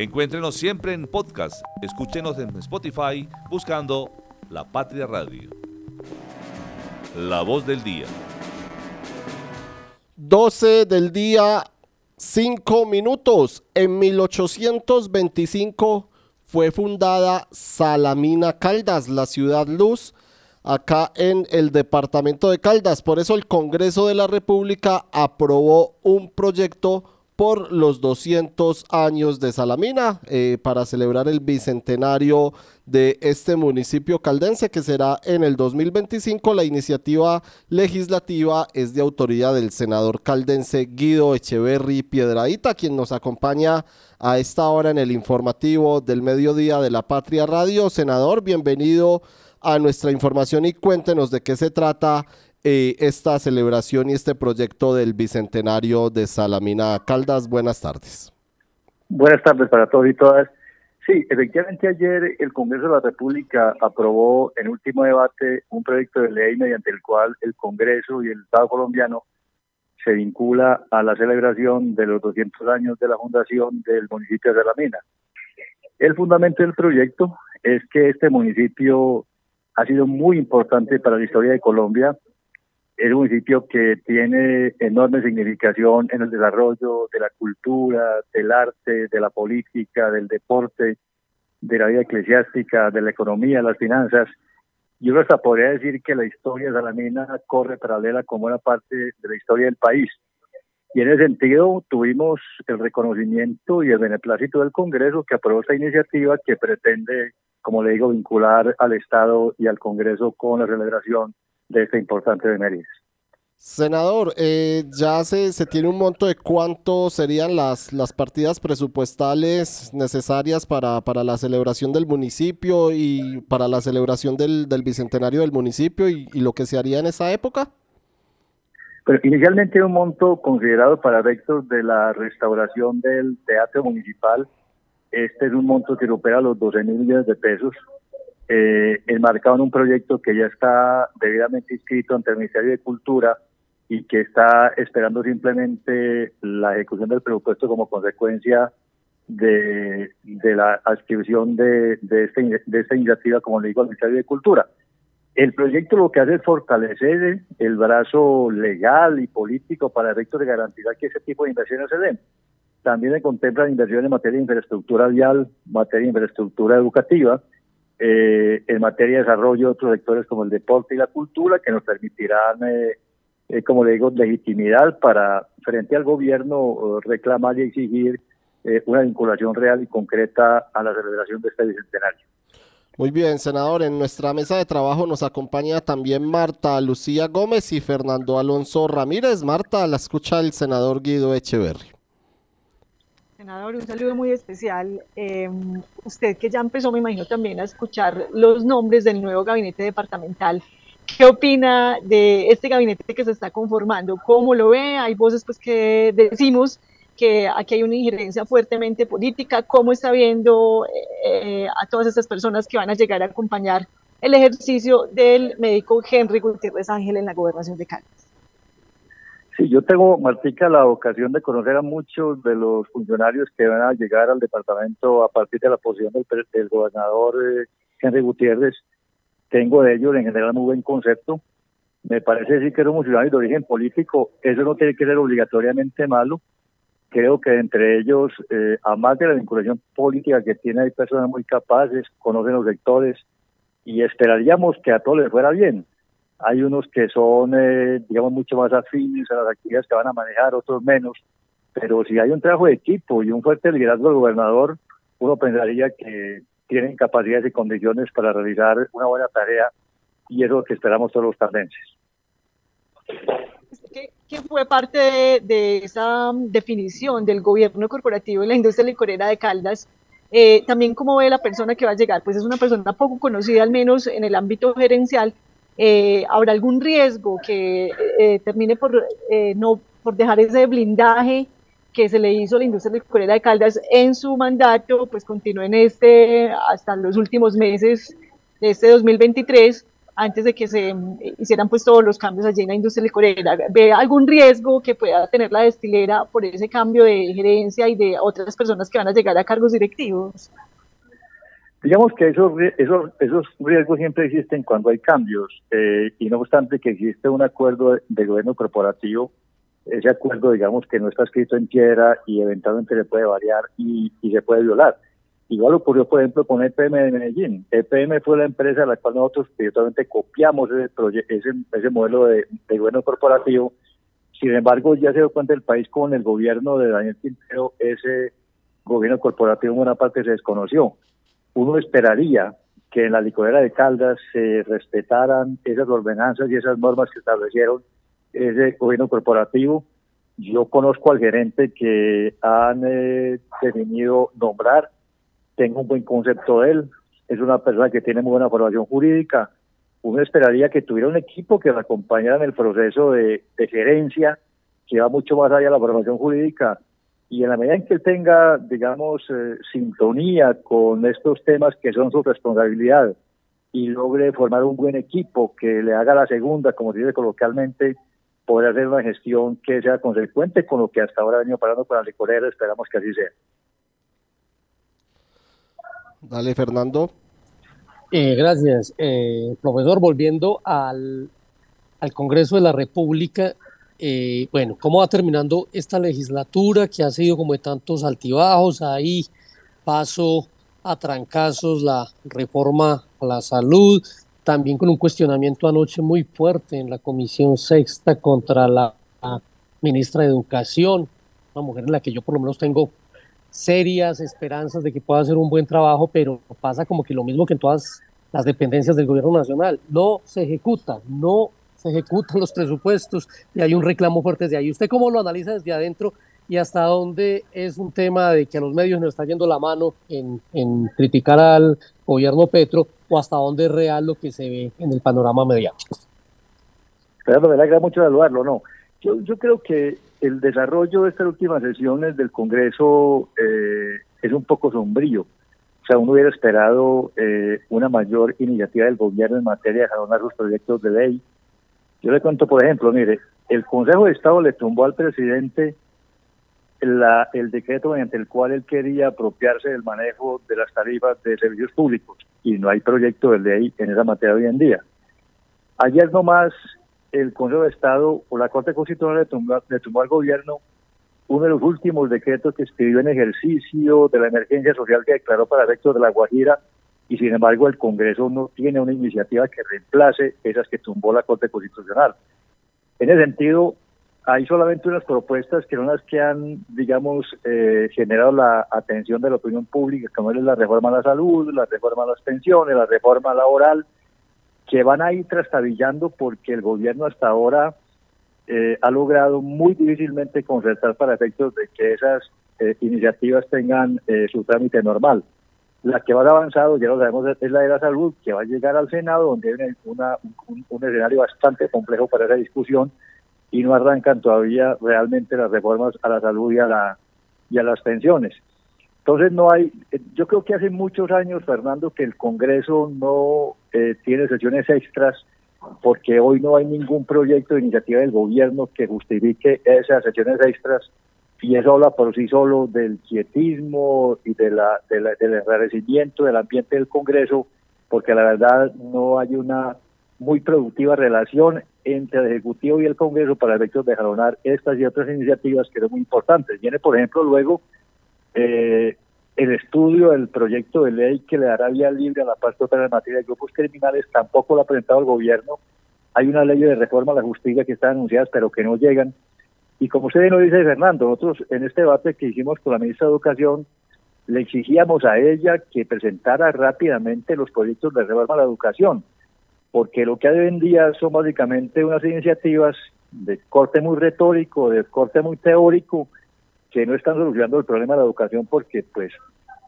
Encuéntrenos siempre en podcast. Escúchenos en Spotify buscando La Patria Radio. La voz del día. 12 del día, 5 minutos. En 1825 fue fundada Salamina Caldas, la ciudad luz, acá en el departamento de Caldas. Por eso el Congreso de la República aprobó un proyecto por los 200 años de Salamina eh, para celebrar el bicentenario de este municipio caldense que será en el 2025. La iniciativa legislativa es de autoría del senador caldense Guido Echeverry Piedradita, quien nos acompaña a esta hora en el informativo del mediodía de la Patria Radio. Senador, bienvenido a nuestra información y cuéntenos de qué se trata eh, esta celebración y este proyecto del Bicentenario de Salamina Caldas. Buenas tardes. Buenas tardes para todos y todas. Sí, efectivamente ayer el Congreso de la República aprobó en último debate un proyecto de ley mediante el cual el Congreso y el Estado colombiano se vincula a la celebración de los 200 años de la fundación del municipio de Salamina. El fundamento del proyecto es que este municipio ha sido muy importante para la historia de Colombia es un municipio que tiene enorme significación en el desarrollo de la cultura, del arte, de la política, del deporte, de la vida eclesiástica, de la economía, las finanzas. Yo hasta podría decir que la historia Salamina corre paralela como una parte de la historia del país. Y en ese sentido tuvimos el reconocimiento y el beneplácito del Congreso que aprobó esta iniciativa que pretende, como le digo, vincular al Estado y al Congreso con la celebración de esta importante de Senador, eh, ya se, se tiene un monto de cuánto serían las, las partidas presupuestales necesarias para, para la celebración del municipio y para la celebración del, del bicentenario del municipio y, lo que se haría en esa época. Pero inicialmente un monto considerado para efectos de la restauración del teatro municipal. Este es un monto que supera los 12 mil millones de pesos eh, enmarcado en un proyecto que ya está debidamente inscrito ante el Ministerio de Cultura y que está esperando simplemente la ejecución del presupuesto como consecuencia de, la adscripción de, de, este, de esta iniciativa, como le digo, al Ministerio de Cultura. El proyecto lo que hace es fortalecer el brazo legal y político para efectos de garantizar que ese tipo de inversiones se den. También se contemplan inversiones en materia de infraestructura vial, materia de infraestructura educativa, eh, en materia de desarrollo de otros sectores como el deporte y la cultura que nos permitirán, eh, eh, como le digo, legitimidad para frente al gobierno reclamar y exigir una vinculación real y concreta a la celebración de este bicentenario. Muy bien, senador. En nuestra mesa de trabajo nos acompaña también Marta Lucía Gómez y Fernando Alonso Ramírez. Marta, la escucha el senador Guido Echeverri. Senador, un saludo muy especial. Em, usted que ya empezó, me imagino, también a escuchar los nombres del nuevo gabinete departamental. ¿Qué opina de este gabinete que se está conformando? ¿Cómo lo ve? Hay voces pues que decimos que aquí hay una injerencia fuertemente política. ¿Cómo está viendo eh, a todas estas personas que van a llegar a acompañar el ejercicio del médico Henry Gutiérrez Ángel en la gobernación de Caldas? Sí, yo tengo, Martica, la ocasión de conocer a muchos de los funcionarios que van a llegar al departamento a partir de la posición del, del gobernador eh, Henry Gutiérrez. Tengo de ellos en general muy buen concepto. Me parece sí que eres un funcionario de origen político. Eso no tiene que ser obligatoriamente malo. Creo que entre ellos, eh, a más de la vinculación política que tiene, hay personas muy capaces, conocen los sectores y esperaríamos que a todos les fuera bien hay unos que son, eh, digamos, mucho más afines a las actividades que van a manejar, otros menos. Pero si hay un trabajo de equipo y un fuerte liderazgo del gobernador, uno pensaría que tienen capacidades y condiciones para realizar una buena tarea y es lo que esperamos todos los tardenses. ¿Qué, fue parte de, esa definición del gobierno corporativo en la industria licorera de Caldas? Eh, también cómo ve la persona que va a llegar, pues es una persona poco conocida, al menos en el ámbito gerencial, eh, habrá algún riesgo que eh, termine por, eh, no, por dejar ese blindaje que se le hizo a la industria licorera de Caldas en su mandato, pues continúe en este hasta los últimos meses de este 2023, antes de que se hicieran pues todos los cambios allí en la industria licorera. ¿Ve algún riesgo que pueda tener la destilera por ese cambio de gerencia y de otras personas que van a llegar a cargos directivos? Digamos que esos, riesgos siempre existen cuando hay cambios eh, y no obstante que existe un acuerdo de, gobierno corporativo, ese acuerdo digamos que no está escrito en piedra y eventualmente se puede variar y, se puede violar. Igual ocurrió, por ejemplo, con EPM de Medellín. EPM fue la empresa a la cual nosotros directamente copiamos ese, ese, ese modelo de, de, gobierno corporativo. Sin embargo, ya se dio cuenta el país con el gobierno de Daniel Quintero, ese gobierno corporativo en buena parte se desconoció uno esperaría que en la licorera de Caldas se respetaran esas ordenanzas y esas normas que establecieron ese gobierno corporativo. Yo conozco al gerente que han eh, definido nombrar, tengo un buen concepto de él, es una persona que tiene muy buena formación jurídica. Uno esperaría que tuviera un equipo que la acompañara en el proceso de gerencia, que va mucho más allá de la formación jurídica y en la medida en que él tenga, digamos, eh, sintonía con estos temas que son su responsabilidad y logre formar un buen equipo que le haga la segunda, como se dice coloquialmente, poder hacer una gestión que sea consecuente con lo que hasta ahora ha venido parando con la licorera, esperamos que así sea. Dale, Fernando. Eh, gracias, eh, profesor. Volviendo al, al Congreso de la República, eh, bueno, cómo va terminando esta legislatura que ha sido como de tantos altibajos, ahí paso a trancazos la reforma a la salud, también con un cuestionamiento anoche muy fuerte en la Comisión Sexta contra la, ministra de Educación, una mujer en la que yo por lo menos tengo serias esperanzas de que pueda hacer un buen trabajo, pero pasa como que lo mismo que en todas las dependencias del gobierno nacional, no se ejecuta, no se ejecutan los presupuestos y hay un reclamo fuerte desde ahí. ¿Usted cómo lo analiza desde adentro y hasta dónde es un tema de que a los medios nos está yendo la mano en, criticar al gobierno Petro o hasta dónde es real lo que se ve en el panorama mediático? Pero me alegra mucho evaluarlo, ¿no? Yo, yo creo que el desarrollo de estas últimas sesiones del Congreso eh, es un poco sombrío. O sea, uno hubiera esperado eh, una mayor iniciativa del gobierno en materia de jaronar los proyectos de ley, yo le cuento, por ejemplo, mire, el Consejo de Estado le tumbó al presidente el decreto mediante el cual él quería apropiarse del manejo de las tarifas de servicios públicos y no hay proyecto de ley en esa materia hoy en día. Ayer nomás el Consejo de Estado o la Corte Constitucional le tumbó, le tumbó al gobierno uno de los últimos decretos que escribió en ejercicio de la emergencia social que declaró para efectos de la Guajira y sin embargo el Congreso no tiene una iniciativa que reemplace esas que tumbó la Corte Constitucional. En ese sentido, hay solamente unas propuestas que son las que han, digamos, eh, generado la atención de la opinión pública, como es la reforma a la salud, la reforma a las pensiones, la reforma laboral, que van a ir trastabillando porque el gobierno hasta ahora eh, ha logrado muy difícilmente concertar para efectos de que esas eh, iniciativas tengan su trámite normal. La que va avanzado, ya lo sabemos, es la de la salud, que va a llegar al Senado, donde hay una, un, escenario bastante complejo para esa discusión y no arrancan todavía realmente las reformas a la salud y a, la, y a las pensiones. Entonces no hay, yo creo que hace muchos años, Fernando, que el Congreso no eh, tiene sesiones extras porque hoy no hay ningún proyecto de iniciativa del gobierno que justifique esas sesiones extras y eso habla por sí solo del quietismo y de la, del enrarecimiento del ambiente del Congreso, porque la verdad no hay una muy productiva relación entre el Ejecutivo y el Congreso para efectos de jalonar estas y otras iniciativas que son muy importantes. Viene, por ejemplo, luego eh, el estudio del proyecto de ley que le dará vía libre a la paz total en materia de grupos criminales, tampoco lo ha presentado el gobierno. Hay una ley de reforma a la justicia que están anunciadas, pero que no llegan. Y como usted nos dice, Fernando, nosotros en este debate que hicimos con la ministra de Educación, le exigíamos a ella que presentara rápidamente los proyectos de reforma a la educación, porque lo que hay hoy en día son básicamente unas iniciativas de corte muy retórico, de corte muy teórico, que no están solucionando el problema de la educación porque pues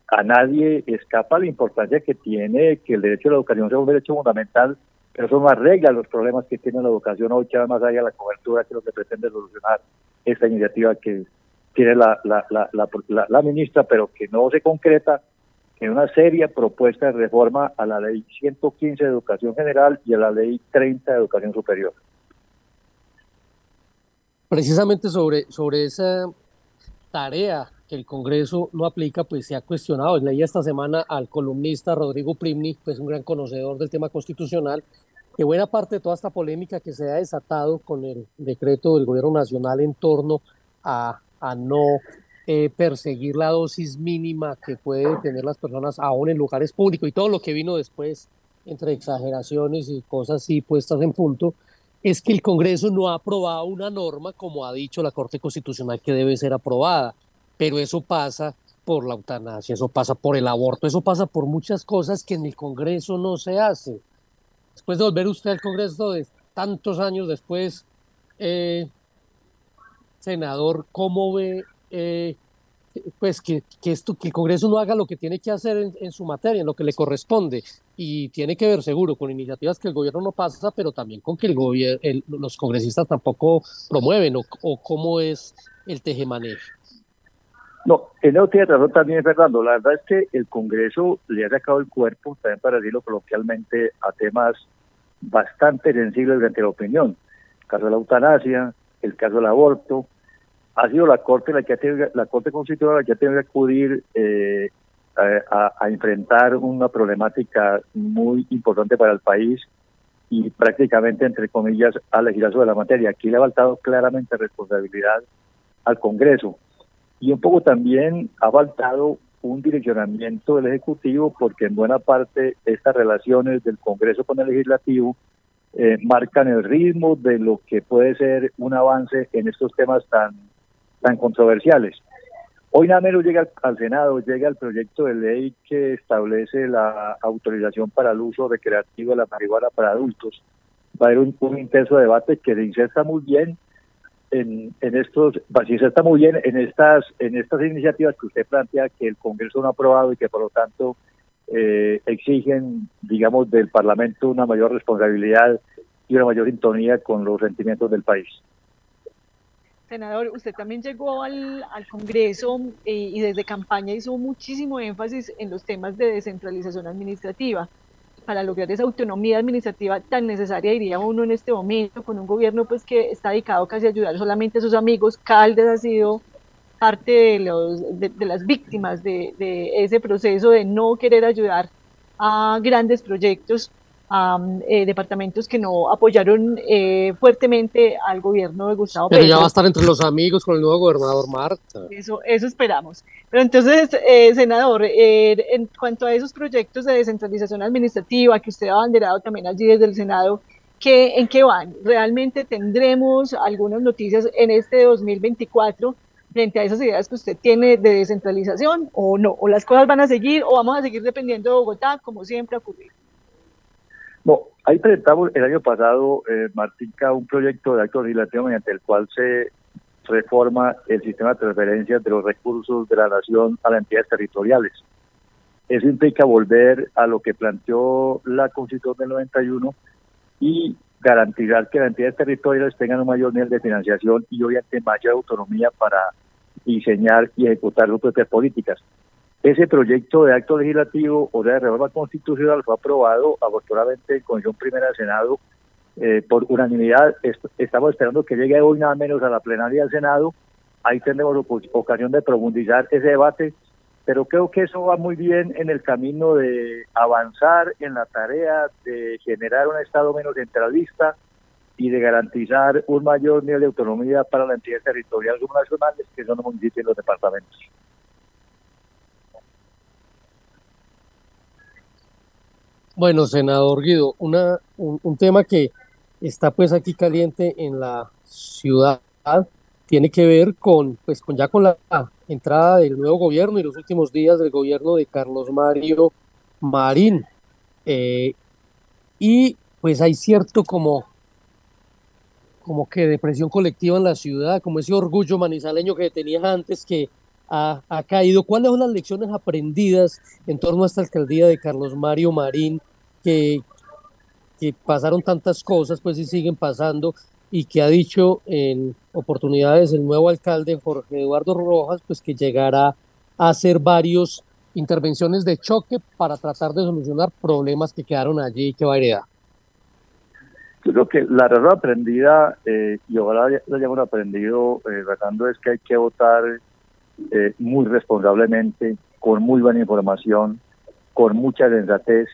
a nadie escapa la importancia que tiene que el derecho a la educación sea un derecho fundamental, pero no arregla los problemas que tiene la educación hoy, que más allá de la cobertura que lo que pretende solucionar esta iniciativa que tiene la, la, la, ministra, pero que no se concreta en una seria propuesta de reforma a la ley 115 de educación general y a la ley 30 de educación superior. Precisamente sobre, sobre esa tarea que el Congreso no aplica, pues se ha cuestionado. Leí esta semana al columnista Rodrigo Primni, pues un gran conocedor del tema constitucional, que buena parte de toda esta polémica que se ha desatado con el decreto del gobierno nacional en torno a, a no eh, perseguir la dosis mínima que pueden tener las personas aún en lugares públicos y todo lo que vino después entre exageraciones y cosas así puestas en punto, es que el Congreso no ha aprobado una norma como ha dicho la Corte Constitucional que debe ser aprobada, pero eso pasa por la eutanasia, eso pasa por el aborto, eso pasa por muchas cosas que en el Congreso no se hace. Después de volver usted al Congreso de tantos años después, eh, senador, ¿cómo ve eh, pues que, esto, que el Congreso no haga lo que tiene que hacer en, su materia, en lo que le corresponde, y tiene que ver seguro con iniciativas que el gobierno no pasa, pero también con que el gobierno, los congresistas tampoco promueven, o, cómo es el tejemanejo. No, en eso tiene razón también Fernando. La verdad es que el Congreso le ha sacado el cuerpo, también para decirlo coloquialmente, a temas bastante sensibles ante la opinión. El caso de la eutanasia, el caso del aborto, ha sido la Corte la que ha tenido, la Corte Constitucional la que ha tenido que acudir eh, a, enfrentar una problemática muy importante para el país y prácticamente, entre comillas, a legislar sobre la materia. Aquí le ha faltado claramente responsabilidad al Congreso. Y un poco también ha faltado un direccionamiento del Ejecutivo porque en buena parte estas relaciones del Congreso con el Legislativo eh, marcan el ritmo de lo que puede ser un avance en estos temas tan tan controversiales. Hoy nada menos llega al, Senado, llega el proyecto de ley que establece la autorización para el uso recreativo de la marihuana para adultos. Va a haber un, intenso debate que se inserta muy bien en, en estos, se inserta muy bien en estas, en estas iniciativas que usted plantea que el Congreso no ha aprobado y que por lo tanto eh, exigen, digamos, del Parlamento una mayor responsabilidad y una mayor sintonía con los sentimientos del país. Senador, usted también llegó al, Congreso eh, y desde campaña hizo muchísimo énfasis en los temas de descentralización administrativa para lograr esa autonomía administrativa tan necesaria, diría uno, en este momento, con un gobierno pues que está dedicado casi a ayudar solamente a sus amigos. Caldes ha sido parte de, los, de, las víctimas de, de ese proceso de no querer ayudar a grandes proyectos eh, departamentos que no apoyaron eh, fuertemente al gobierno de Gustavo Pero ya va a estar entre los amigos con el nuevo gobernador Marta. Eso, eso esperamos. Pero entonces, eh, senador, en cuanto a esos proyectos de descentralización administrativa que usted ha abanderado también allí desde el Senado, ¿qué, ¿en qué van? ¿Realmente tendremos algunas noticias en este 2024 frente a esas ideas que usted tiene de descentralización o no? ¿O las cosas van a seguir o vamos a seguir dependiendo de Bogotá como siempre ha ocurrido? No, ahí presentamos el año pasado, eh, Martica, un proyecto de acto legislativo mediante el cual se reforma el sistema de transferencias de los recursos de la nación a las entidades territoriales. Eso implica volver a lo que planteó la Constitución del 91 y garantizar que las entidades territoriales tengan un mayor nivel de financiación y obviamente mayor autonomía para diseñar y ejecutar sus propias políticas. Ese proyecto de acto legislativo o de reforma constitucional fue aprobado afortunadamente en Comisión Primera del Senado eh, por unanimidad. estamos esperando que llegue hoy nada menos a la plenaria del Senado. Ahí tendremos ocasión de profundizar ese debate, pero creo que eso va muy bien en el camino de avanzar en la tarea de generar un Estado menos centralista y de garantizar un mayor nivel de autonomía para la entidad territorial subnacionales, que son los municipios y los departamentos. Bueno, senador Guido, una, un, tema que está pues aquí caliente en la ciudad tiene que ver con pues con ya con la entrada del nuevo gobierno y los últimos días del gobierno de Carlos Mario Marín. Eh, y pues hay cierto como como que depresión colectiva en la ciudad como ese orgullo manizaleño que tenías antes que ha, ha caído. Cuáles son las lecciones aprendidas en torno a esta alcaldía de Carlos Mario Marín que, pasaron tantas cosas, pues y siguen pasando, y que ha dicho en oportunidades el nuevo alcalde Jorge Eduardo Rojas, pues que llegará a hacer varios intervenciones de choque para tratar de solucionar problemas que quedaron allí y que va a heredar. Creo que la razón aprendida, eh, y ojalá lo hayamos aprendido, eh, es que hay que votar eh, muy responsablemente, con muy buena información, con mucha sensatez,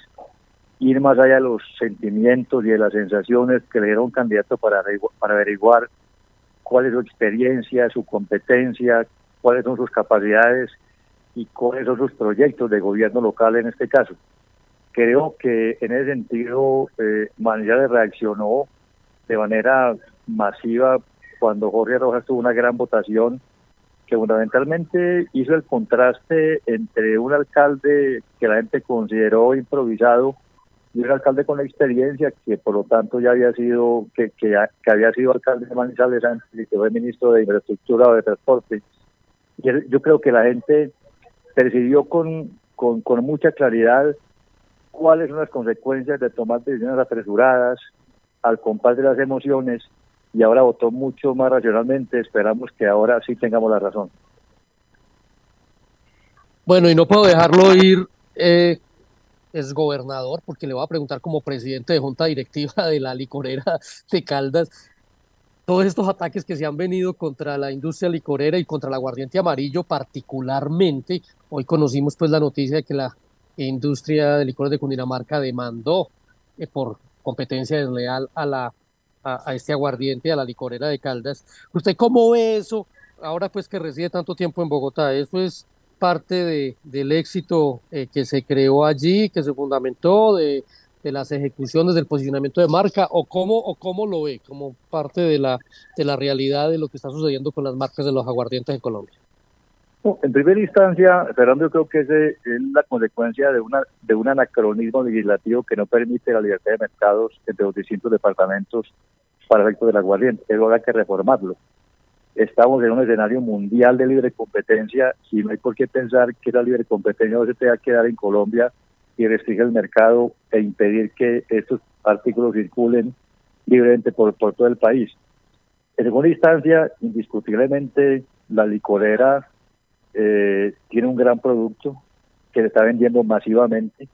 ir más allá de los sentimientos y de las sensaciones que le dieron candidato para, para averiguar cuál es su experiencia, su competencia, cuáles son sus capacidades y cuáles son sus proyectos de gobierno local en este caso. Creo que en ese sentido eh, reaccionó de manera masiva cuando Jorge Rojas tuvo una gran votación que fundamentalmente hizo el contraste entre un alcalde que la gente consideró improvisado y un alcalde con experiencia que por lo tanto ya había sido, que, que, había sido alcalde de Manizales antes y que fue ministro de Infraestructura o de Transporte. Y yo creo que la gente percibió con, con, con mucha claridad cuáles son las consecuencias de tomar decisiones apresuradas al compás de las emociones y ahora votó mucho más racionalmente. Esperamos que ahora sí tengamos la razón. Bueno, y no puedo dejarlo ir eh, es gobernador, porque le voy a preguntar como presidente de junta directiva de la licorera de Caldas, todos estos ataques que se han venido contra la industria licorera y contra el aguardiente amarillo particularmente. Hoy conocimos pues la noticia de que la industria de licores de Cundinamarca demandó eh, por competencia desleal a, la, a, este aguardiente, a la licorera de Caldas. ¿Usted cómo ve eso? Ahora pues que reside tanto tiempo en Bogotá, ¿eso es parte de, del éxito eh, que se creó allí, que se fundamentó, de, de, las ejecuciones del posicionamiento de marca, o cómo, o cómo lo ve como parte de la, de la realidad de lo que está sucediendo con las marcas de los aguardientes en Colombia? En primera instancia, Fernando, yo creo que ese es la consecuencia de, una, de un anacronismo legislativo que no permite la libertad de mercados entre los distintos departamentos para el efecto del aguardiente. Eso habrá que reformarlo estamos en un escenario mundial de libre competencia y no hay por qué pensar que la libre competencia no se tenga que dar en Colombia y restringir el mercado e impedir que estos artículos circulen libremente por, todo el país. En segunda instancia, indiscutiblemente, la licorera eh, tiene un gran producto que se está vendiendo masivamente.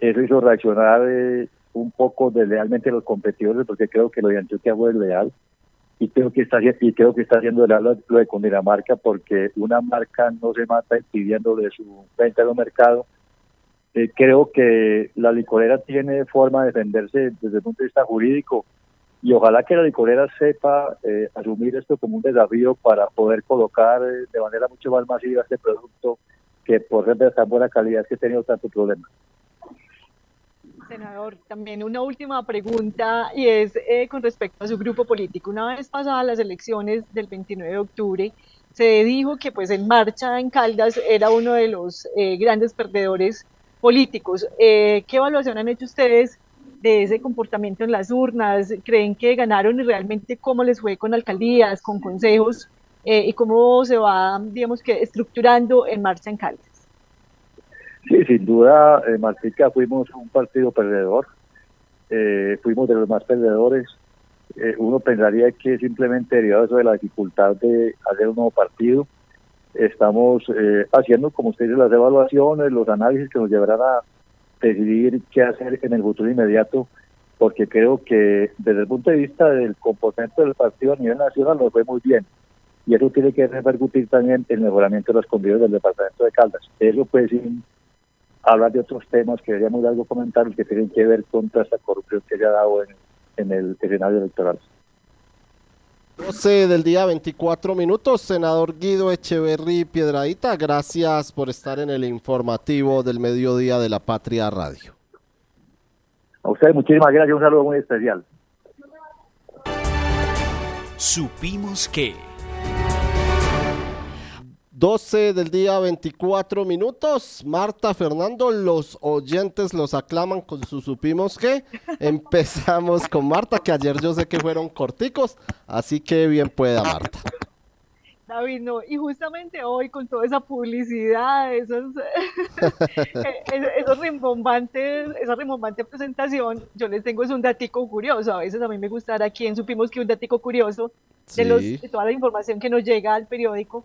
Eso hizo reaccionar eh, un poco deslealmente a los competidores, porque creo que lo de Antioquia fue leal y creo que está y creo que está haciendo lo, lo de Cundinamarca porque una marca no se mata impidiendo de su venta en el mercado eh, creo que la licorera tiene forma de defenderse desde el punto de vista jurídico y ojalá que la licorera sepa eh, asumir esto como un desafío para poder colocar eh, de manera mucho más masiva este producto que por ser de tan buena calidad que ha tenido tanto problema. Senador, también una última pregunta y es eh, con respecto a su grupo político. Una vez pasadas las elecciones del 29 de octubre, se dijo que pues en marcha en Caldas era uno de los eh, grandes perdedores políticos. Eh, ¿Qué evaluación han hecho ustedes de ese comportamiento en las urnas? ¿Creen que ganaron y realmente cómo les fue con alcaldías, con consejos y cómo se va, digamos que, estructurando en marcha en Caldas? Sí, sin duda, eh, Martica, fuimos un partido perdedor, eh, fuimos de los más perdedores. Eh, uno pensaría que simplemente derivado eso de la dificultad de hacer un nuevo partido, estamos eh, haciendo, como ustedes las evaluaciones, los análisis que nos llevarán a decidir qué hacer en el futuro inmediato. porque creo que desde el punto de vista del componente del partido a nivel nacional nos fue muy bien. Y eso tiene que repercutir también en el mejoramiento de las condiciones del departamento de Caldas. Eso puede sin hablar de otros temas que sería muy largo comentar que tienen que ver contra esta corrupción que se ha dado en, en el escenario electoral. 12 del día 24 minutos, senador Guido Echeverry Piedradita, gracias por estar en el informativo del mediodía de la Patria Radio. A ustedes muchísimas gracias, un saludo muy especial. Supimos que... 12 del día 24 minutos. Marta Fernando, los oyentes los aclaman con su supimos que. Empezamos con Marta, que ayer yo sé que fueron corticos, así que bien pueda Marta. David, no, y justamente hoy con toda esa publicidad, esos, esos rimbombantes, esa rimbombante presentación, yo les tengo es un datico curioso, a veces a mí me gustará quien supimos que un datico curioso de, los, de toda la información que nos llega al periódico,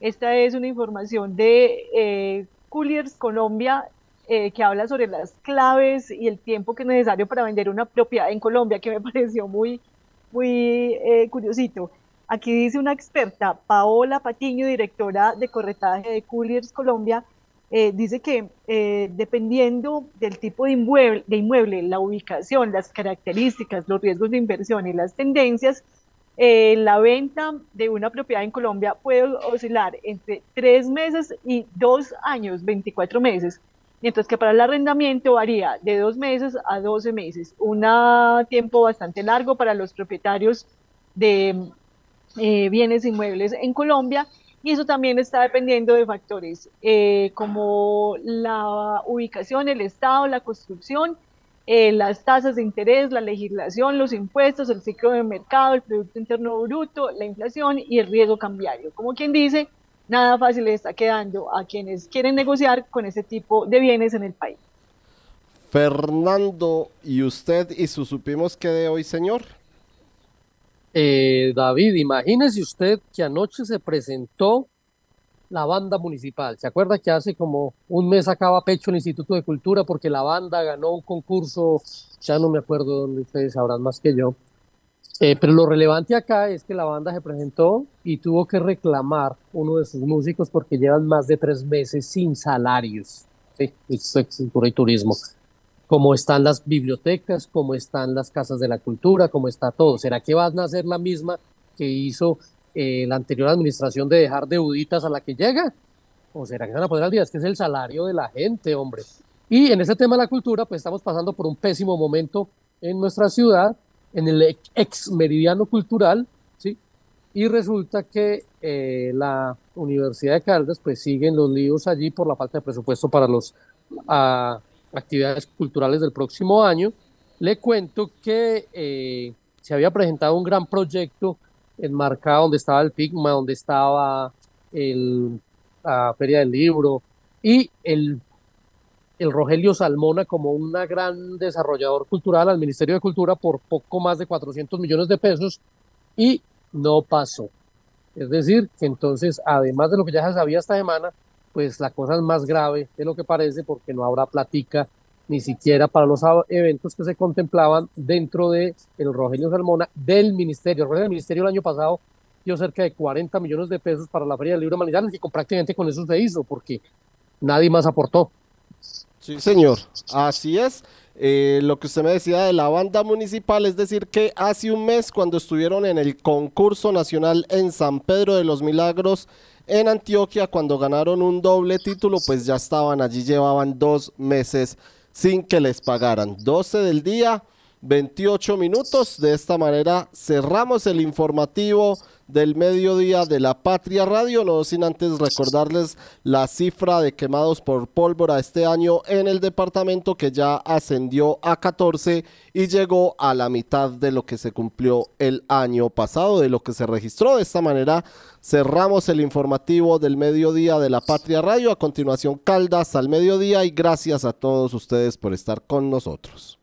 esta es una información de eh, Cooliers Colombia eh, que habla sobre las claves y el tiempo que es necesario para vender una propiedad en Colombia, que me pareció muy, muy eh, curiosito. Aquí dice una experta, Paola Patiño, directora de corretaje de Cooliers Colombia, eh, dice que eh, dependiendo del tipo de inmueble, de inmueble, la ubicación, las características, los riesgos de inversión y las tendencias, eh, la venta de una propiedad en Colombia puede oscilar entre tres meses y dos años, 24 meses, mientras que para el arrendamiento varía de dos meses a 12 meses, un tiempo bastante largo para los propietarios de eh, bienes inmuebles en Colombia y eso también está dependiendo de factores eh, como la ubicación, el estado, la construcción, eh, las tasas de interés, la legislación, los impuestos, el ciclo de mercado, el Producto Interno Bruto, la inflación y el riesgo cambiario. Como quien dice, nada fácil le está quedando a quienes quieren negociar con ese tipo de bienes en el país. Fernando, ¿y usted y su supimos que de hoy, señor? Eh, David, imagínese usted que anoche se presentó la banda municipal. ¿Se acuerda que hace como un mes acaba pecho el Instituto de Cultura porque la banda ganó un concurso, ya no me acuerdo dónde ustedes sabrán más que yo? Eh, pero lo relevante acá es que la banda se presentó y tuvo que reclamar uno de sus músicos porque llevan más de tres meses sin salarios. Sí, cultura y turismo cómo están las bibliotecas, cómo están las casas de la cultura, cómo está todo. ¿Será que van a hacer la misma que hizo eh, la anterior administración de dejar deuditas a la que llega? ¿O será que van a poner al día? Es que es el salario de la gente, hombre. Y en ese tema de la cultura, pues estamos pasando por un pésimo momento en nuestra ciudad, en el ex meridiano cultural, ¿sí? Y resulta que eh, la Universidad de Caldas, pues siguen los líos allí por la falta de presupuesto para los... Uh, actividades culturales del próximo año, le cuento que eh, se había presentado un gran proyecto enmarcado donde estaba el PIGMA, donde estaba el, la Feria del Libro y el, el Rogelio Salmona como un gran desarrollador cultural al Ministerio de Cultura por poco más de 400 millones de pesos y no pasó. Es decir, que entonces, además de lo que ya se sabía esta semana, pues la cosa es más grave de lo que parece porque no habrá platica ni siquiera para los eventos que se contemplaban dentro de el Rogelio Salmona del ministerio. El ministerio el año pasado dio cerca de 40 millones de pesos para la Feria del Libro Manizales y prácticamente con eso se hizo porque nadie más aportó. Sí, señor, así es. Eh, lo que usted me decía de la banda municipal, es decir, que hace un mes cuando estuvieron en el concurso nacional en San Pedro de los Milagros, en Antioquia, cuando ganaron un doble título, pues ya estaban allí, llevaban dos meses sin que les pagaran. 12 del día, 28 minutos. De esta manera cerramos el informativo del mediodía de la Patria Radio, no sin antes recordarles la cifra de quemados por pólvora este año en el departamento que ya ascendió a 14 y llegó a la mitad de lo que se cumplió el año pasado, de lo que se registró. De esta manera cerramos el informativo del mediodía de la Patria Radio. A continuación, Caldas al mediodía y gracias a todos ustedes por estar con nosotros.